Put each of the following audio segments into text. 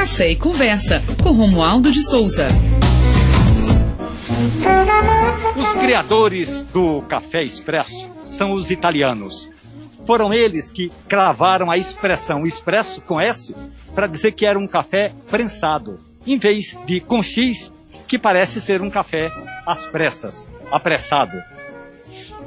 Café e Conversa, com Romualdo de Souza. Os criadores do café expresso são os italianos. Foram eles que cravaram a expressão expresso com S para dizer que era um café prensado, em vez de com X, que parece ser um café às pressas, apressado.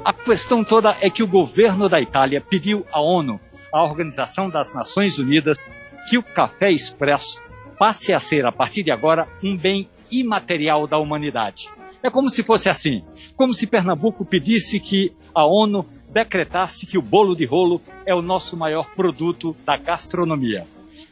A questão toda é que o governo da Itália pediu à ONU, à Organização das Nações Unidas, que o café expresso passe a ser, a partir de agora, um bem imaterial da humanidade. É como se fosse assim, como se Pernambuco pedisse que a ONU decretasse que o bolo de rolo é o nosso maior produto da gastronomia.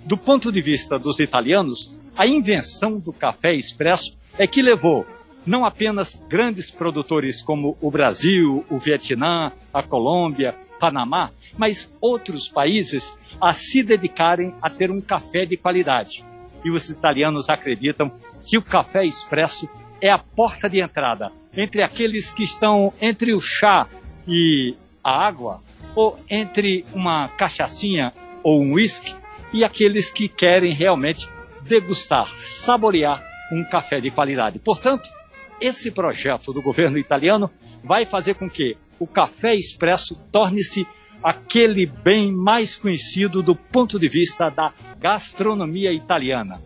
Do ponto de vista dos italianos, a invenção do café expresso é que levou não apenas grandes produtores como o Brasil, o Vietnã, a Colômbia, Panamá, mas outros países a se dedicarem a ter um café de qualidade. E os italianos acreditam que o café expresso é a porta de entrada entre aqueles que estão entre o chá e a água, ou entre uma cachaçinha ou um uísque, e aqueles que querem realmente degustar, saborear um café de qualidade. Portanto, esse projeto do governo italiano vai fazer com que o café expresso torne-se aquele bem mais conhecido do ponto de vista da gastronomia italiana.